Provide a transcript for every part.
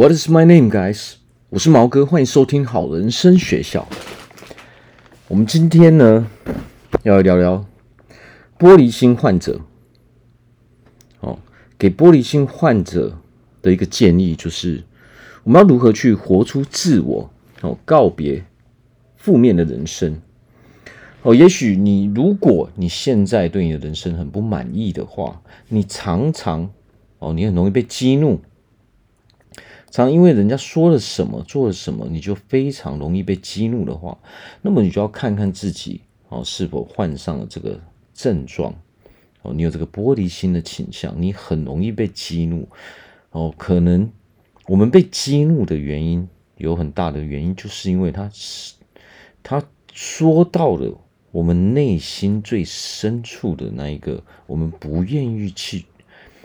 What is my name, guys？我是毛哥，欢迎收听好人生学校。我们今天呢，要来聊聊玻璃心患者。哦，给玻璃心患者的一个建议就是，我们要如何去活出自我？哦，告别负面的人生。哦，也许你如果你现在对你的人生很不满意的话，你常常哦，你很容易被激怒。常因为人家说了什么，做了什么，你就非常容易被激怒的话，那么你就要看看自己哦，是否患上了这个症状哦，你有这个玻璃心的倾向，你很容易被激怒哦。可能我们被激怒的原因有很大的原因，就是因为他是他说到了我们内心最深处的那一个，我们不愿意去，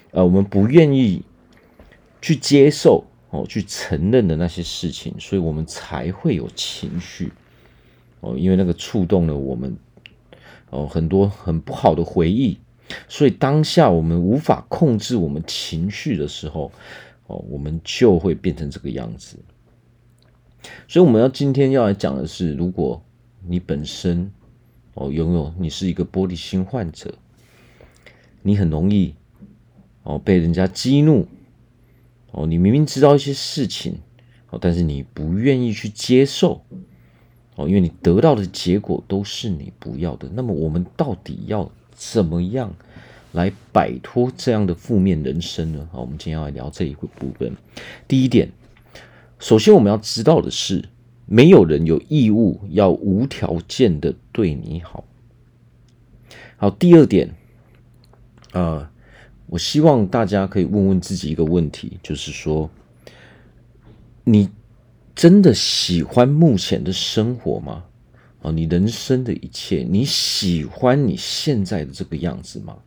呃，我们不愿意去接受。哦，去承认的那些事情，所以我们才会有情绪哦，因为那个触动了我们哦，很多很不好的回忆，所以当下我们无法控制我们情绪的时候哦，我们就会变成这个样子。所以我们要今天要来讲的是，如果你本身哦拥有你是一个玻璃心患者，你很容易哦被人家激怒。哦，你明明知道一些事情，哦，但是你不愿意去接受，哦，因为你得到的结果都是你不要的。那么，我们到底要怎么样来摆脱这样的负面人生呢？好，我们今天要来聊这一个部分。第一点，首先我们要知道的是，没有人有义务要无条件的对你好。好，第二点，呃。我希望大家可以问问自己一个问题，就是说，你真的喜欢目前的生活吗？哦，你人生的一切，你喜欢你现在的这个样子吗？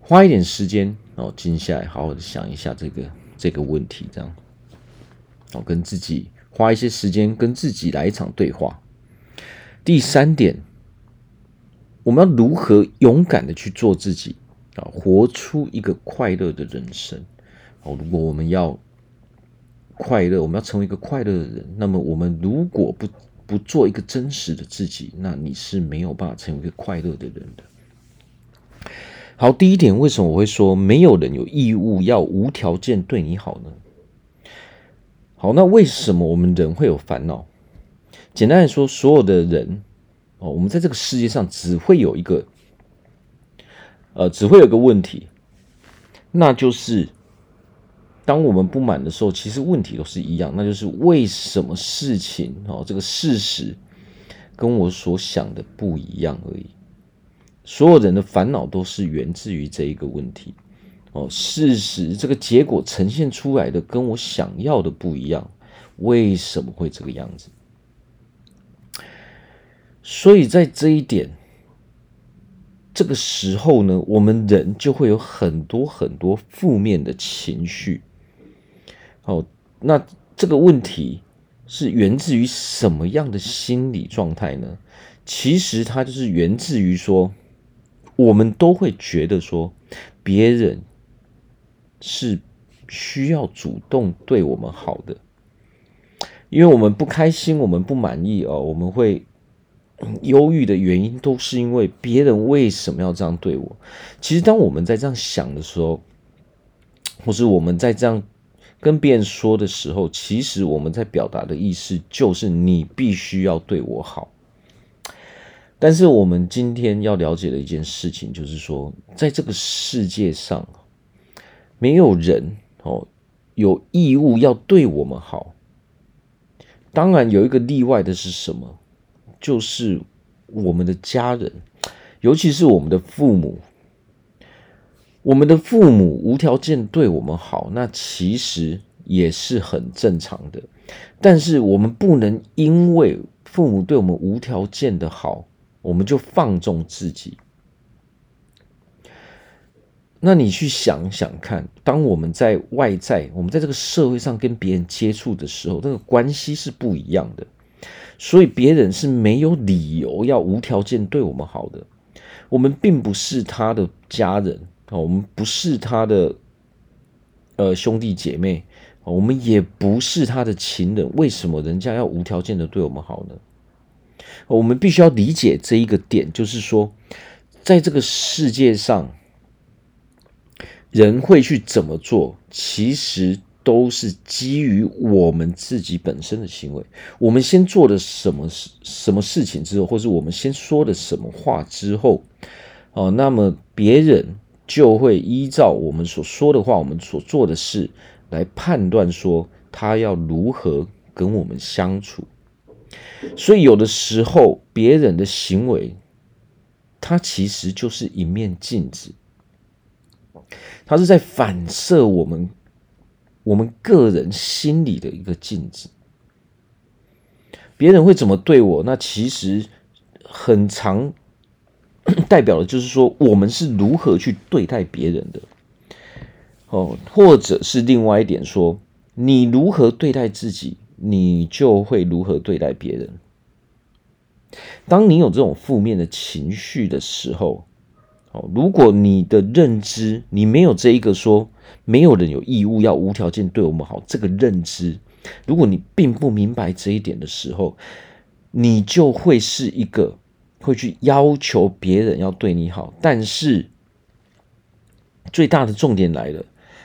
花一点时间哦，静下来，好好的想一下这个这个问题，这样，哦，跟自己花一些时间，跟自己来一场对话。第三点，我们要如何勇敢的去做自己？啊，活出一个快乐的人生。哦，如果我们要快乐，我们要成为一个快乐的人，那么我们如果不不做一个真实的自己，那你是没有办法成为一个快乐的人的。好，第一点，为什么我会说没有人有义务要无条件对你好呢？好，那为什么我们人会有烦恼？简单来说，所有的人哦，我们在这个世界上只会有一个。呃，只会有个问题，那就是当我们不满的时候，其实问题都是一样，那就是为什么事情哦，这个事实跟我所想的不一样而已。所有人的烦恼都是源自于这一个问题哦，事实这个结果呈现出来的跟我想要的不一样，为什么会这个样子？所以在这一点。这个时候呢，我们人就会有很多很多负面的情绪。哦，那这个问题是源自于什么样的心理状态呢？其实它就是源自于说，我们都会觉得说，别人是需要主动对我们好的，因为我们不开心，我们不满意哦，我们会。忧郁的原因都是因为别人为什么要这样对我？其实，当我们在这样想的时候，或是我们在这样跟别人说的时候，其实我们在表达的意思就是你必须要对我好。但是，我们今天要了解的一件事情就是说，在这个世界上，没有人哦有义务要对我们好。当然，有一个例外的是什么？就是我们的家人，尤其是我们的父母。我们的父母无条件对我们好，那其实也是很正常的。但是我们不能因为父母对我们无条件的好，我们就放纵自己。那你去想想看，当我们在外在，我们在这个社会上跟别人接触的时候，那个关系是不一样的。所以别人是没有理由要无条件对我们好的，我们并不是他的家人啊，我们不是他的呃兄弟姐妹，我们也不是他的情人，为什么人家要无条件的对我们好呢？我们必须要理解这一个点，就是说，在这个世界上，人会去怎么做，其实都是基于我们自己本身的行为。我们先做了什么事、什么事情之后，或是我们先说的什么话之后，哦，那么别人就会依照我们所说的话、我们所做的事来判断说，他要如何跟我们相处。所以，有的时候别人的行为，它其实就是一面镜子，他是在反射我们我们个人心里的一个镜子。别人会怎么对我？那其实很常代表的就是说，我们是如何去对待别人的。哦，或者是另外一点说，你如何对待自己？你就会如何对待别人。当你有这种负面的情绪的时候，哦，如果你的认知你没有这一个说，没有人有义务要无条件对我们好这个认知，如果你并不明白这一点的时候，你就会是一个会去要求别人要对你好。但是最大的重点来了，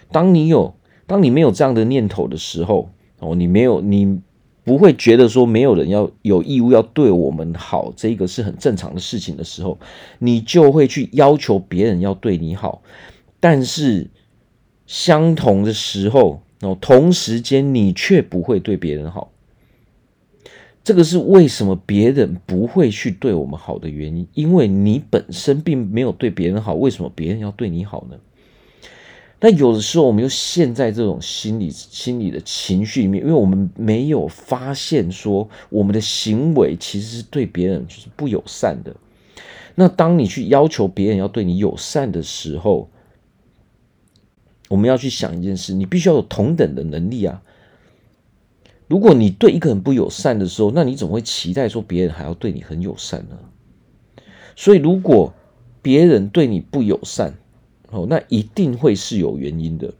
当你有，当你没有这样的念头的时候。哦，你没有，你不会觉得说没有人要有义务要对我们好，这个是很正常的事情的时候，你就会去要求别人要对你好。但是相同的时候，哦，同时间你却不会对别人好。这个是为什么别人不会去对我们好的原因？因为你本身并没有对别人好，为什么别人要对你好呢？那有的时候，我们又陷在这种心理、心理的情绪里面，因为我们没有发现说，我们的行为其实是对别人就是不友善的。那当你去要求别人要对你友善的时候，我们要去想一件事：你必须要有同等的能力啊。如果你对一个人不友善的时候，那你怎么会期待说别人还要对你很友善呢？所以，如果别人对你不友善，哦，那一定会是有原因的。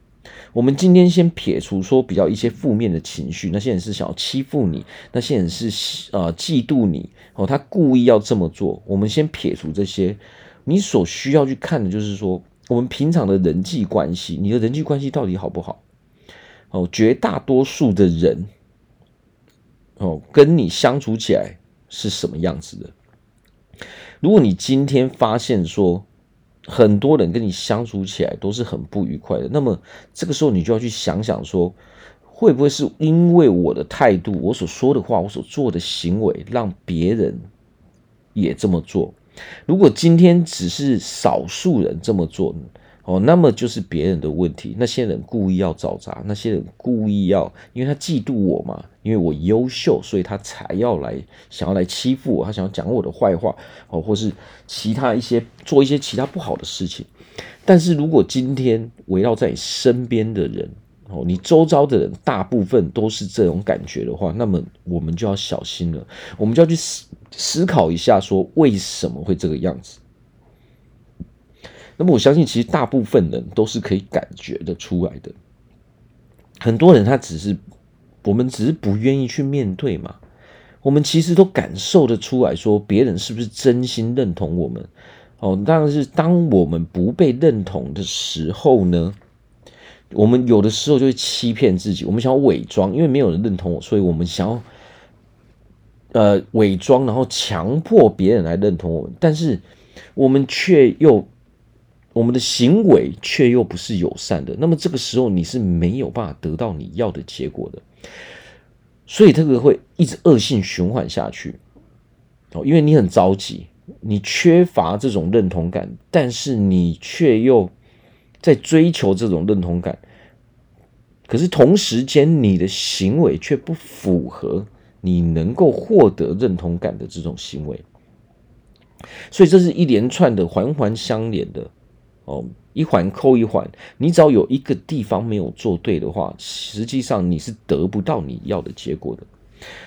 我们今天先撇除说比较一些负面的情绪，那些人是想要欺负你，那些人是呃嫉妒你，哦，他故意要这么做。我们先撇除这些，你所需要去看的就是说，我们平常的人际关系，你的人际关系到底好不好？哦，绝大多数的人，哦，跟你相处起来是什么样子的？如果你今天发现说，很多人跟你相处起来都是很不愉快的，那么这个时候你就要去想想说，会不会是因为我的态度、我所说的话、我所做的行为，让别人也这么做？如果今天只是少数人这么做，哦，那么就是别人的问题。那些人故意要找茬，那些人故意要，因为他嫉妒我嘛，因为我优秀，所以他才要来想要来欺负我，他想要讲我的坏话，哦，或是其他一些做一些其他不好的事情。但是如果今天围绕在你身边的人，哦，你周遭的人大部分都是这种感觉的话，那么我们就要小心了，我们就要去思思考一下，说为什么会这个样子。那么我相信，其实大部分人都是可以感觉得出来的。很多人他只是，我们只是不愿意去面对嘛。我们其实都感受得出来说，别人是不是真心认同我们？哦，但是当我们不被认同的时候呢，我们有的时候就会欺骗自己，我们想要伪装，因为没有人认同我，所以我们想要呃伪装，然后强迫别人来认同我们，但是我们却又。我们的行为却又不是友善的，那么这个时候你是没有办法得到你要的结果的，所以这个会一直恶性循环下去。哦，因为你很着急，你缺乏这种认同感，但是你却又在追求这种认同感，可是同时间你的行为却不符合你能够获得认同感的这种行为，所以这是一连串的环环相连的。哦，一环扣一环，你只要有一个地方没有做对的话，实际上你是得不到你要的结果的。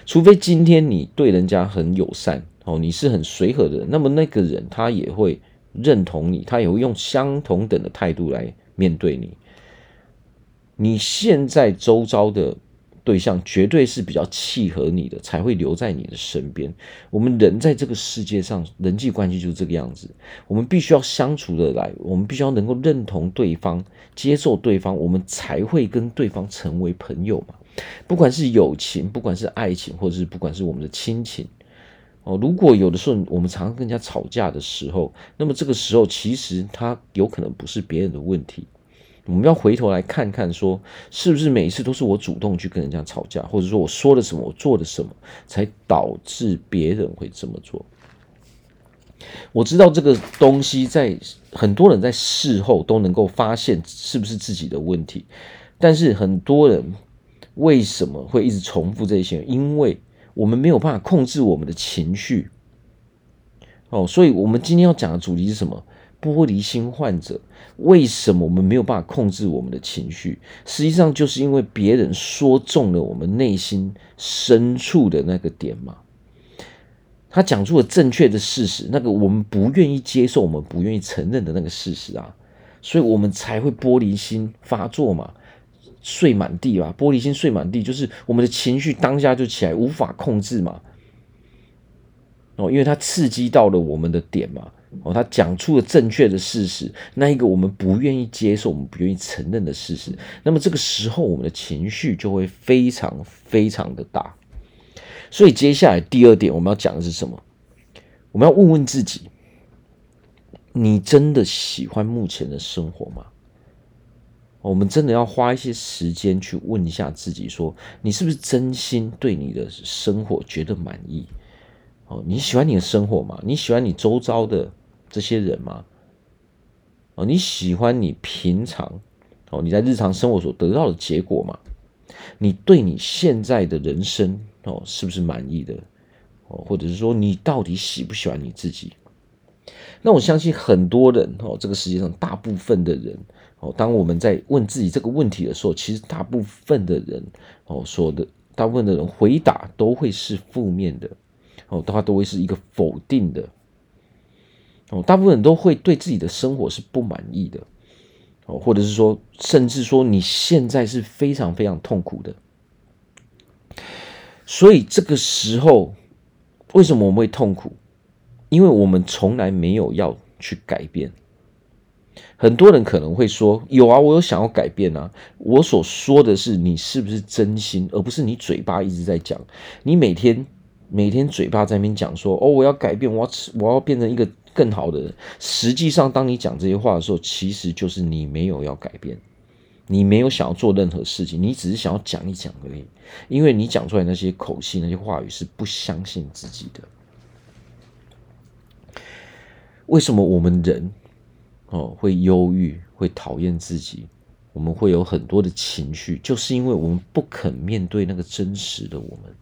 除非今天你对人家很友善，哦，你是很随和的人，那么那个人他也会认同你，他也会用相同等的态度来面对你。你现在周遭的对象绝对是比较契合你的，才会留在你的身边。我们人在这个世界上，人际关系就是这个样子。我们必须要相处得来，我们必须要能够认同对方、接受对方，我们才会跟对方成为朋友嘛。不管是友情，不管是爱情，或者是不管是我们的亲情。哦，如果有的时候我们常常跟人家吵架的时候，那么这个时候其实他有可能不是别人的问题。我们要回头来看看，说是不是每一次都是我主动去跟人家吵架，或者说我说了什么，我做了什么，才导致别人会这么做？我知道这个东西在很多人在事后都能够发现是不是自己的问题，但是很多人为什么会一直重复这些？因为我们没有办法控制我们的情绪。哦，所以我们今天要讲的主题是什么？玻璃心患者，为什么我们没有办法控制我们的情绪？实际上就是因为别人说中了我们内心深处的那个点嘛。他讲出了正确的事实，那个我们不愿意接受、我们不愿意承认的那个事实啊，所以我们才会玻璃心发作嘛，碎满地吧。玻璃心碎满地，就是我们的情绪当下就起来，无法控制嘛。哦，因为它刺激到了我们的点嘛。哦，他讲出了正确的事实，那一个我们不愿意接受、我们不愿意承认的事实，那么这个时候我们的情绪就会非常非常的大。所以接下来第二点我们要讲的是什么？我们要问问自己：你真的喜欢目前的生活吗？我们真的要花一些时间去问一下自己，说你是不是真心对你的生活觉得满意？哦，你喜欢你的生活吗？你喜欢你周遭的？这些人吗？哦，你喜欢你平常哦，你在日常生活所得到的结果吗？你对你现在的人生哦，是不是满意的？哦，或者是说你到底喜不喜欢你自己？那我相信很多人哦，这个世界上大部分的人哦，当我们在问自己这个问题的时候，其实大部分的人哦说的，大部分的人回答都会是负面的哦，他都会是一个否定的。哦，大部分人都会对自己的生活是不满意的，哦，或者是说，甚至说你现在是非常非常痛苦的。所以这个时候，为什么我们会痛苦？因为我们从来没有要去改变。很多人可能会说：“有啊，我有想要改变啊。”我所说的是你是不是真心，而不是你嘴巴一直在讲。你每天每天嘴巴在那边讲说：“哦，我要改变，我要吃我要变成一个。”更好的人，实际上，当你讲这些话的时候，其实就是你没有要改变，你没有想要做任何事情，你只是想要讲一讲而已。因为你讲出来那些口气、那些话语是不相信自己的。为什么我们人哦会忧郁、会讨厌自己？我们会有很多的情绪，就是因为我们不肯面对那个真实的我们，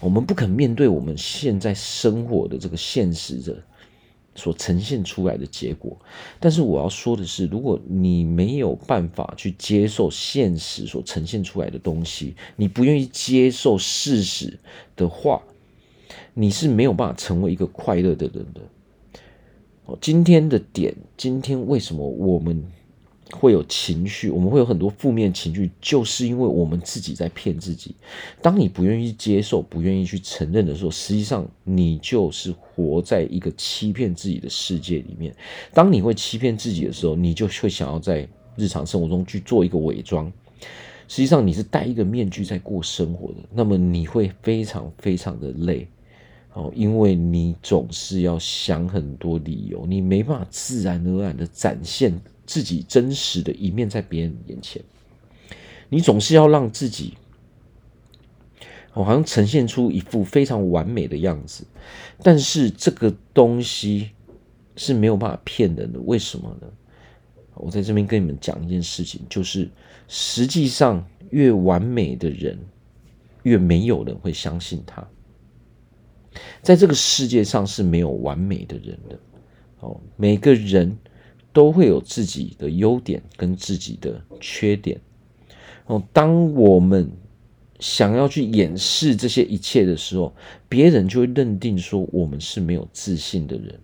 我们不肯面对我们现在生活的这个现实的。所呈现出来的结果，但是我要说的是，如果你没有办法去接受现实所呈现出来的东西，你不愿意接受事实的话，你是没有办法成为一个快乐的人的。哦，今天的点，今天为什么我们会有情绪，我们会有很多负面情绪，就是因为我们自己在骗自己。当你不愿意接受、不愿意去承认的时候，实际上你就是活在一个欺骗自己的世界里面。当你会欺骗自己的时候，你就会想要在日常生活中去做一个伪装。实际上你是戴一个面具在过生活的，那么你会非常非常的累哦，因为你总是要想很多理由，你没办法自然而然的展现。自己真实的一面在别人眼前，你总是要让自己，我好像呈现出一副非常完美的样子，但是这个东西是没有办法骗人的。为什么呢？我在这边跟你们讲一件事情，就是实际上越完美的人，越没有人会相信他。在这个世界上是没有完美的人的，哦，每个人。都会有自己的优点跟自己的缺点哦。当我们想要去掩饰这些一切的时候，别人就会认定说我们是没有自信的人。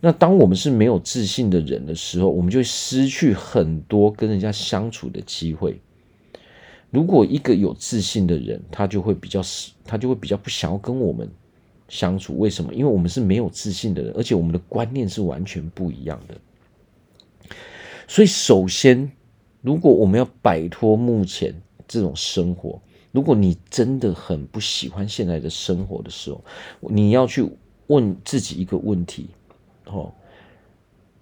那当我们是没有自信的人的时候，我们就会失去很多跟人家相处的机会。如果一个有自信的人，他就会比较，他就会比较不想要跟我们相处。为什么？因为我们是没有自信的人，而且我们的观念是完全不一样的。所以，首先，如果我们要摆脱目前这种生活，如果你真的很不喜欢现在的生活的时候，你要去问自己一个问题：哦，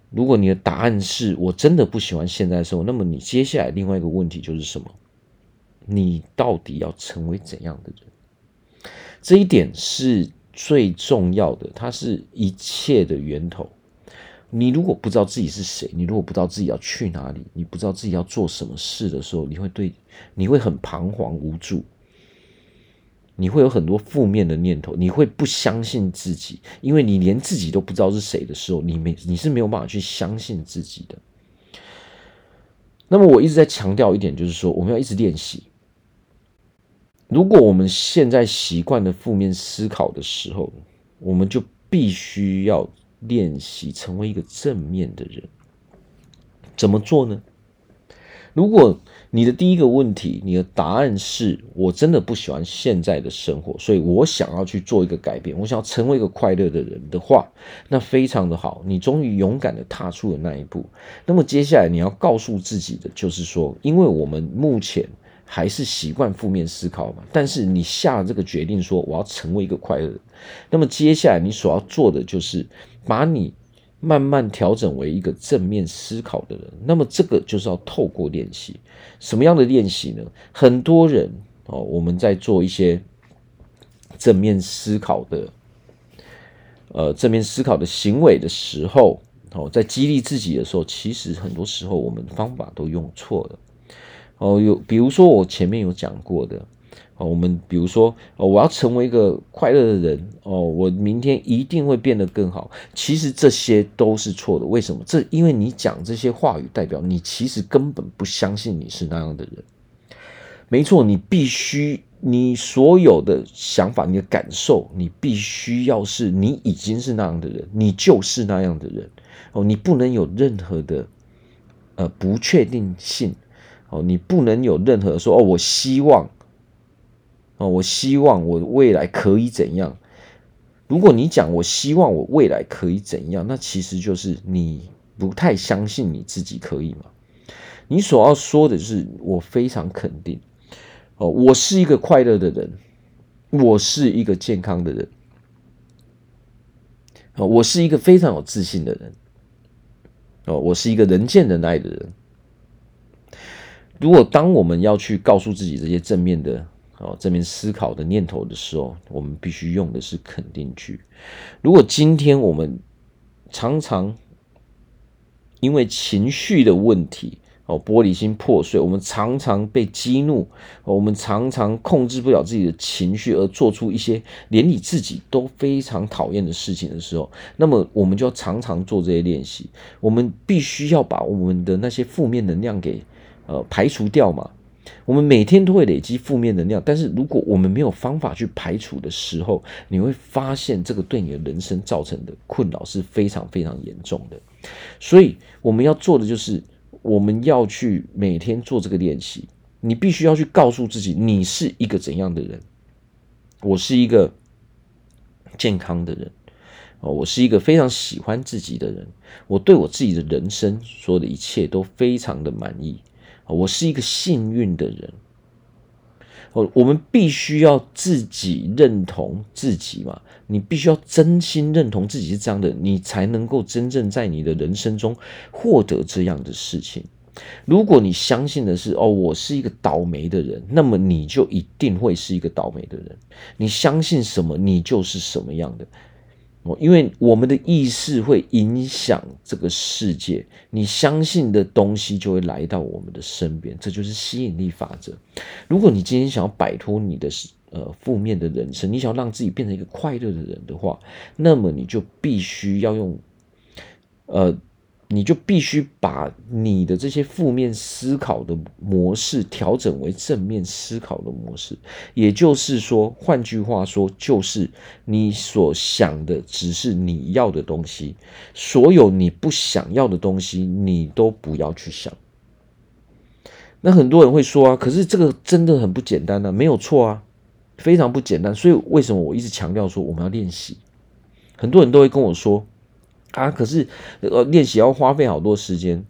如果你的答案是我真的不喜欢现在的生活，那么你接下来另外一个问题就是什么？你到底要成为怎样的人？这一点是最重要的，它是一切的源头。你如果不知道自己是谁，你如果不知道自己要去哪里，你不知道自己要做什么事的时候，你会对，你会很彷徨无助，你会有很多负面的念头，你会不相信自己，因为你连自己都不知道是谁的时候，你没，你是没有办法去相信自己的。那么我一直在强调一点，就是说我们要一直练习。如果我们现在习惯了负面思考的时候，我们就必须要。练习成为一个正面的人，怎么做呢？如果你的第一个问题，你的答案是我真的不喜欢现在的生活，所以我想要去做一个改变，我想要成为一个快乐的人的话，那非常的好，你终于勇敢的踏出了那一步。那么接下来你要告诉自己的就是说，因为我们目前。还是习惯负面思考嘛？但是你下了这个决定，说我要成为一个快乐人，那么接下来你所要做的就是把你慢慢调整为一个正面思考的人。那么这个就是要透过练习，什么样的练习呢？很多人哦，我们在做一些正面思考的，呃，正面思考的行为的时候，哦，在激励自己的时候，其实很多时候我们方法都用错了。哦，有比如说我前面有讲过的，哦，我们比如说，哦，我要成为一个快乐的人，哦，我明天一定会变得更好。其实这些都是错的。为什么？这因为你讲这些话语，代表你其实根本不相信你是那样的人。没错，你必须，你所有的想法、你的感受，你必须要是你已经是那样的人，你就是那样的人。哦，你不能有任何的呃不确定性。哦，你不能有任何说哦，我希望，哦，我希望我未来可以怎样？如果你讲我希望我未来可以怎样，那其实就是你不太相信你自己可以吗？你所要说的是我非常肯定，哦，我是一个快乐的人，我是一个健康的人，哦，我是一个非常有自信的人，哦，我是一个人见人爱的人。如果当我们要去告诉自己这些正面的哦，正面思考的念头的时候，我们必须用的是肯定句。如果今天我们常常因为情绪的问题哦，玻璃心破碎，我们常常被激怒，我们常常控制不了自己的情绪，而做出一些连你自己都非常讨厌的事情的时候，那么我们就要常常做这些练习。我们必须要把我们的那些负面能量给。呃，排除掉嘛。我们每天都会累积负面能量，但是如果我们没有方法去排除的时候，你会发现这个对你的人生造成的困扰是非常非常严重的。所以我们要做的就是，我们要去每天做这个练习。你必须要去告诉自己，你是一个怎样的人。我是一个健康的人，哦，我是一个非常喜欢自己的人。我对我自己的人生所有的一切都非常的满意。我是一个幸运的人。我，我们必须要自己认同自己嘛，你必须要真心认同自己是这样的，你才能够真正在你的人生中获得这样的事情。如果你相信的是哦，我是一个倒霉的人，那么你就一定会是一个倒霉的人。你相信什么，你就是什么样的。哦，因为我们的意识会影响这个世界，你相信的东西就会来到我们的身边，这就是吸引力法则。如果你今天想要摆脱你的呃负面的人生，你想要让自己变成一个快乐的人的话，那么你就必须要用呃你就必须把你的这些负面思考的模式调整为正面思考的模式。也就是说，换句话说，就是你所想的只是你要的东西，所有你不想要的东西，你都不要去想。那很多人会说啊，可是这个真的很不简单啊，没有错啊，非常不简单。所以为什么我一直强调说我们要练习？很多人都会跟我说。啊，可是呃，练习要花费好多时间。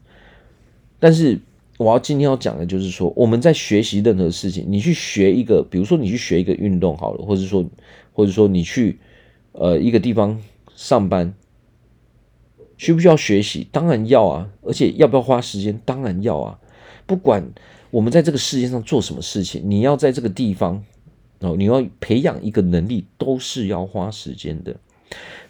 但是我要今天要讲的就是说，我们在学习任何事情，你去学一个，比如说你去学一个运动好了，或者说，或者说你去呃一个地方上班，需不需要学习？当然要啊，而且要不要花时间？当然要啊。不管我们在这个世界上做什么事情，你要在这个地方哦，你要培养一个能力，都是要花时间的。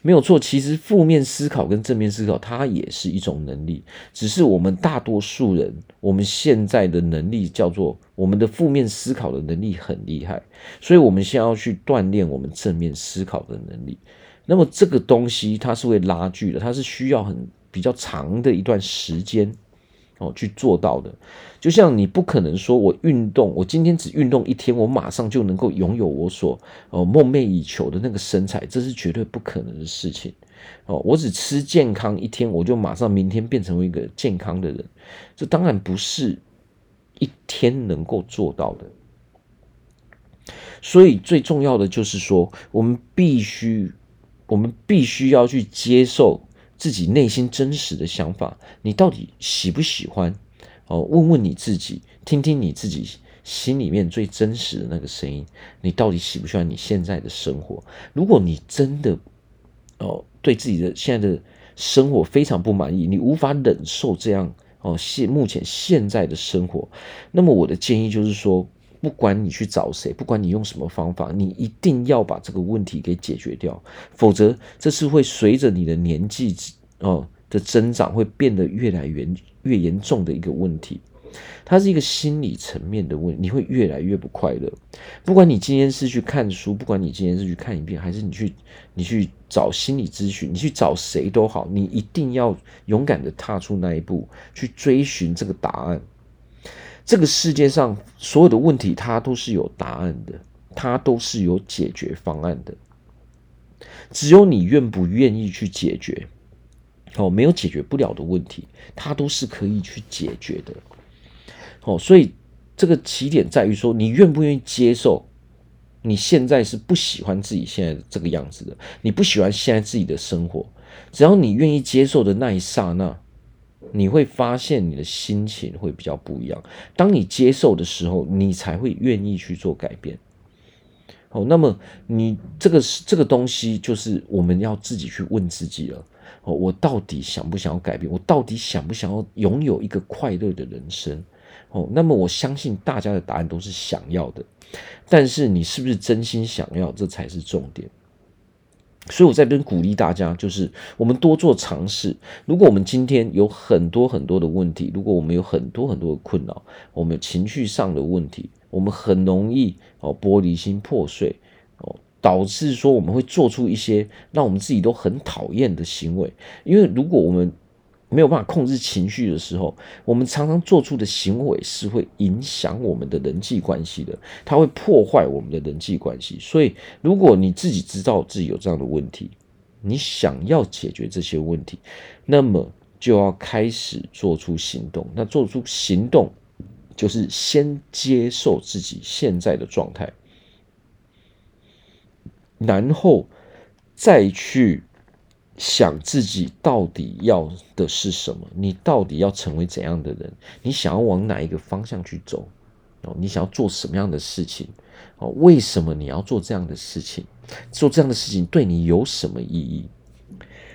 没有错，其实负面思考跟正面思考，它也是一种能力。只是我们大多数人，我们现在的能力叫做我们的负面思考的能力很厉害，所以我们先要去锻炼我们正面思考的能力。那么这个东西它是会拉锯的，它是需要很比较长的一段时间。哦，去做到的，就像你不可能说，我运动，我今天只运动一天，我马上就能够拥有我所哦梦寐以求的那个身材，这是绝对不可能的事情。哦，我只吃健康一天，我就马上明天变成为一个健康的人，这当然不是一天能够做到的。所以最重要的就是说，我们必须，我们必须要去接受。自己内心真实的想法，你到底喜不喜欢？哦，问问你自己，听听你自己心里面最真实的那个声音，你到底喜不喜欢你现在的生活？如果你真的哦，对自己的现在的生活非常不满意，你无法忍受这样哦现目前现在的生活，那么我的建议就是说。不管你去找谁，不管你用什么方法，你一定要把这个问题给解决掉，否则这是会随着你的年纪哦的增长，会变得越来越越严重的一个问题。它是一个心理层面的问题，你会越来越不快乐。不管你今天是去看书，不管你今天是去看影片，还是你去你去找心理咨询，你去找谁都好，你一定要勇敢的踏出那一步，去追寻这个答案。这个世界上所有的问题，它都是有答案的，它都是有解决方案的。只有你愿不愿意去解决，哦，没有解决不了的问题，它都是可以去解决的。哦，所以这个起点在于说，你愿不愿意接受你现在是不喜欢自己现在这个样子的，你不喜欢现在自己的生活。只要你愿意接受的那一刹那。你会发现你的心情会比较不一样。当你接受的时候，你才会愿意去做改变。哦，那么你这个是这个东西，就是我们要自己去问自己了。哦，我到底想不想要改变？我到底想不想要拥有一个快乐的人生？哦，那么我相信大家的答案都是想要的，但是你是不是真心想要？这才是重点。所以我在这边鼓励大家，就是我们多做尝试。如果我们今天有很多很多的问题，如果我们有很多很多的困扰，我们有情绪上的问题，我们很容易哦玻璃心破碎哦，导致说我们会做出一些让我们自己都很讨厌的行为。因为如果我们没有办法控制情绪的时候，我们常常做出的行为是会影响我们的人际关系的，它会破坏我们的人际关系。所以，如果你自己知道自己有这样的问题，你想要解决这些问题，那么就要开始做出行动。那做出行动，就是先接受自己现在的状态，然后再去。想自己到底要的是什么？你到底要成为怎样的人？你想要往哪一个方向去走？哦，你想要做什么样的事情？哦，为什么你要做这样的事情？做这样的事情对你有什么意义？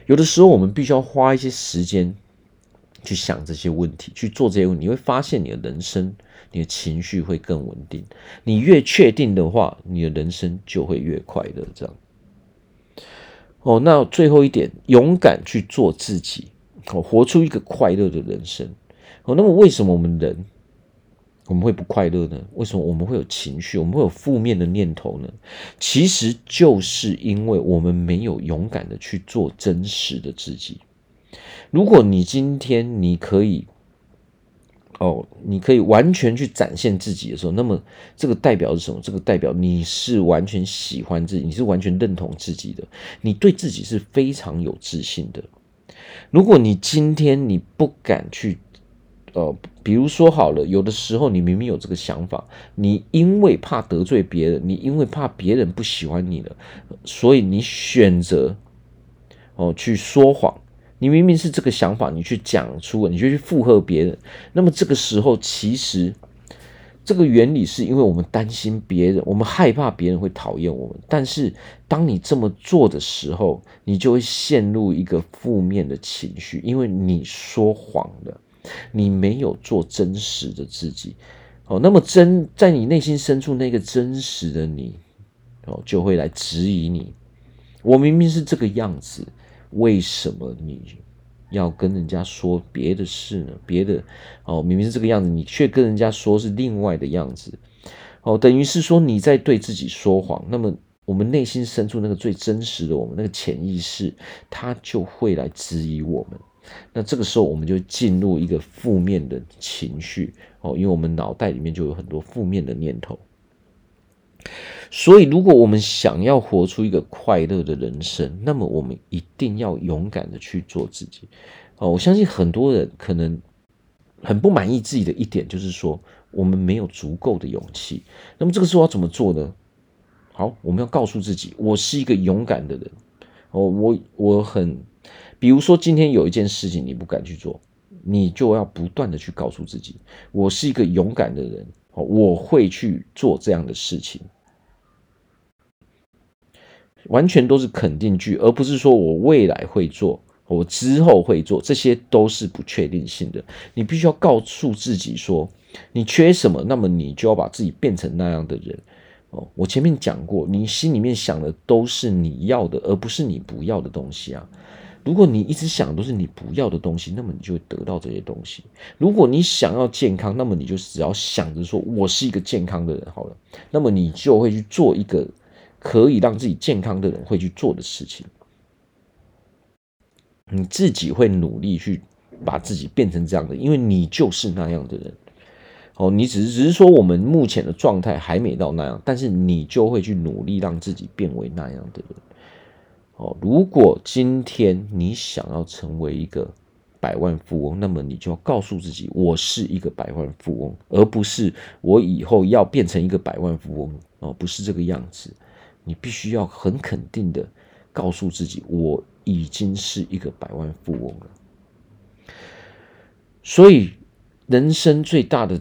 有的时候，我们必须要花一些时间去想这些问题，去做这些问题。你会发现，你的人生、你的情绪会更稳定。你越确定的话，你的人生就会越快乐。这样。哦，那最后一点，勇敢去做自己，哦，活出一个快乐的人生。哦，那么为什么我们人我们会不快乐呢？为什么我们会有情绪？我们会有负面的念头呢？其实就是因为我们没有勇敢的去做真实的自己。如果你今天你可以，哦，你可以完全去展现自己的时候，那么这个代表是什么？这个代表你是完全喜欢自己，你是完全认同自己的，你对自己是非常有自信的。如果你今天你不敢去，呃，比如说好了，有的时候你明明有这个想法，你因为怕得罪别人，你因为怕别人不喜欢你了，所以你选择哦去说谎。你明明是这个想法，你去讲出，你就去附和别人。那么这个时候，其实这个原理是因为我们担心别人，我们害怕别人会讨厌我们。但是当你这么做的时候，你就会陷入一个负面的情绪，因为你说谎了，你没有做真实的自己。哦，那么真在你内心深处那个真实的你，哦，就会来质疑你。我明明是这个样子。为什么你要跟人家说别的事呢？别的哦，明明是这个样子，你却跟人家说是另外的样子，哦，等于是说你在对自己说谎。那么我们内心深处那个最真实的我们，那个潜意识，它就会来质疑我们。那这个时候，我们就进入一个负面的情绪哦，因为我们脑袋里面就有很多负面的念头。所以，如果我们想要活出一个快乐的人生，那么我们一定要勇敢的去做自己。哦，我相信很多人可能很不满意自己的一点，就是说我们没有足够的勇气。那么这个时候要怎么做呢？好，我们要告诉自己，我是一个勇敢的人。哦，我我很，比如说今天有一件事情你不敢去做，你就要不断的去告诉自己，我是一个勇敢的人。哦，我会去做这样的事情。完全都是肯定句，而不是说我未来会做，我之后会做，这些都是不确定性的。你必须要告诉自己说，你缺什么，那么你就要把自己变成那样的人。哦，我前面讲过，你心里面想的都是你要的，而不是你不要的东西啊。如果你一直想都是你不要的东西，那么你就会得到这些东西。如果你想要健康，那么你就只要想着说我是一个健康的人好了，那么你就会去做一个。可以让自己健康的人会去做的事情，你自己会努力去把自己变成这样的，因为你就是那样的人。哦，你只是只是说我们目前的状态还没到那样，但是你就会去努力让自己变为那样的人。哦，如果今天你想要成为一个百万富翁，那么你就要告诉自己，我是一个百万富翁，而不是我以后要变成一个百万富翁。哦，不是这个样子。你必须要很肯定的告诉自己，我已经是一个百万富翁了。所以，人生最大的、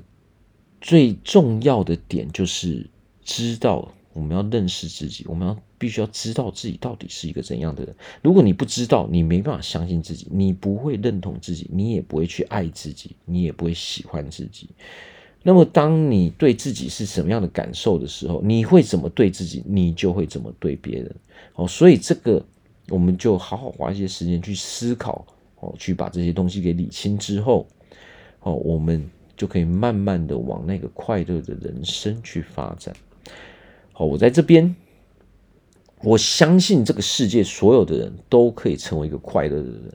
最重要的点就是知道我们要认识自己，我们要必须要知道自己到底是一个怎样的人。如果你不知道，你没办法相信自己，你不会认同自己，你也不会去爱自己，你也不会喜欢自己。那么，当你对自己是什么样的感受的时候，你会怎么对自己，你就会怎么对别人。哦，所以这个我们就好好花一些时间去思考，哦，去把这些东西给理清之后，哦，我们就可以慢慢的往那个快乐的人生去发展。好，我在这边，我相信这个世界所有的人都可以成为一个快乐的人。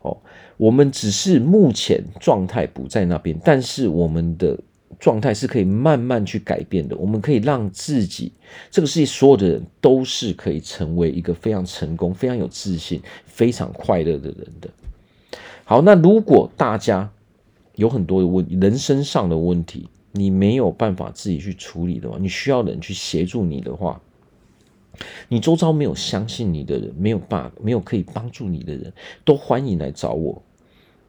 哦，我们只是目前状态不在那边，但是我们的。状态是可以慢慢去改变的。我们可以让自己，这个世界所有的人都是可以成为一个非常成功、非常有自信、非常快乐的人的。好，那如果大家有很多的问人生上的问题，你没有办法自己去处理的话，你需要人去协助你的话，你周遭没有相信你的人，没有办没有可以帮助你的人，都欢迎来找我。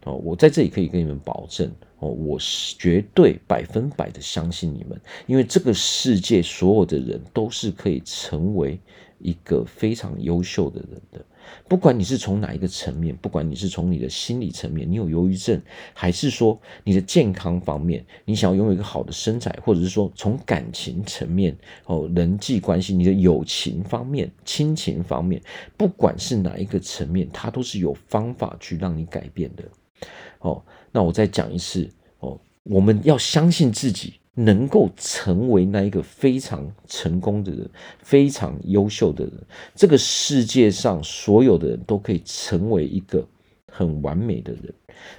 哦，我在这里可以跟你们保证。哦，我是绝对百分百的相信你们，因为这个世界所有的人都是可以成为一个非常优秀的人的。不管你是从哪一个层面，不管你是从你的心理层面，你有忧郁症，还是说你的健康方面，你想要拥有一个好的身材，或者是说从感情层面，哦，人际关系，你的友情方面、亲情方面，不管是哪一个层面，它都是有方法去让你改变的。哦。那我再讲一次哦，我们要相信自己能够成为那一个非常成功的人，非常优秀的人。这个世界上所有的人都可以成为一个很完美的人。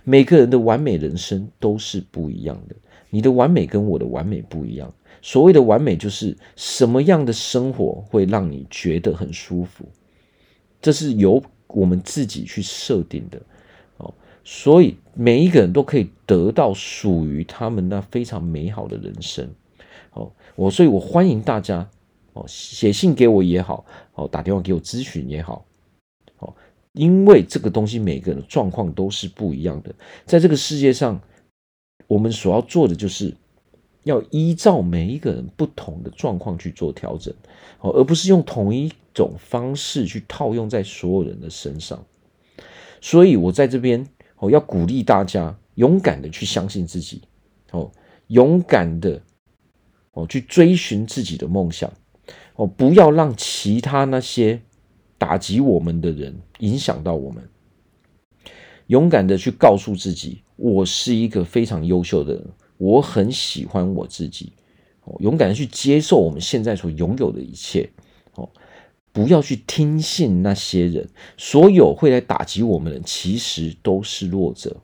每个人的完美人生都是不一样的，你的完美跟我的完美不一样。所谓的完美，就是什么样的生活会让你觉得很舒服，这是由我们自己去设定的。所以每一个人都可以得到属于他们那非常美好的人生。哦，我所以，我欢迎大家哦，写信给我也好，哦，打电话给我咨询也好，哦，因为这个东西每个人的状况都是不一样的，在这个世界上，我们所要做的就是。要依照每一个人不同的状况去做调整，哦，而不是用同一种方式去套用在所有人的身上。所以我在这边哦，要鼓励大家勇敢的去相信自己，哦，勇敢的哦去追寻自己的梦想，哦，不要让其他那些打击我们的人影响到我们。勇敢的去告诉自己，我是一个非常优秀的人。我很喜欢我自己，哦，勇敢的去接受我们现在所拥有的一切，哦，不要去听信那些人，所有会来打击我们的人，其实都是弱者。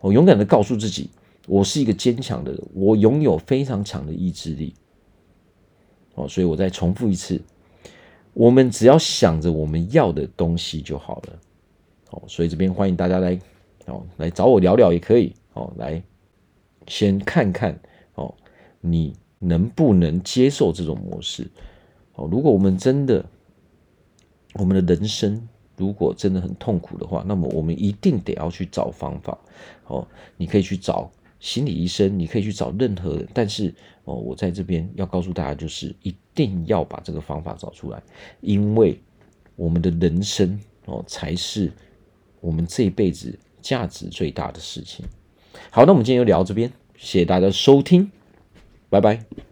哦，勇敢的告诉自己，我是一个坚强的人，我拥有非常强的意志力。哦，所以我再重复一次，我们只要想着我们要的东西就好了。哦，所以这边欢迎大家来，哦，来找我聊聊也可以，哦，来。先看看哦，你能不能接受这种模式？哦，如果我们真的，我们的人生如果真的很痛苦的话，那么我们一定得要去找方法。哦，你可以去找心理医生，你可以去找任何人，但是哦，我在这边要告诉大家，就是一定要把这个方法找出来，因为我们的人生哦，才是我们这一辈子价值最大的事情。好，那我们今天就聊到这边，谢谢大家收听，拜拜。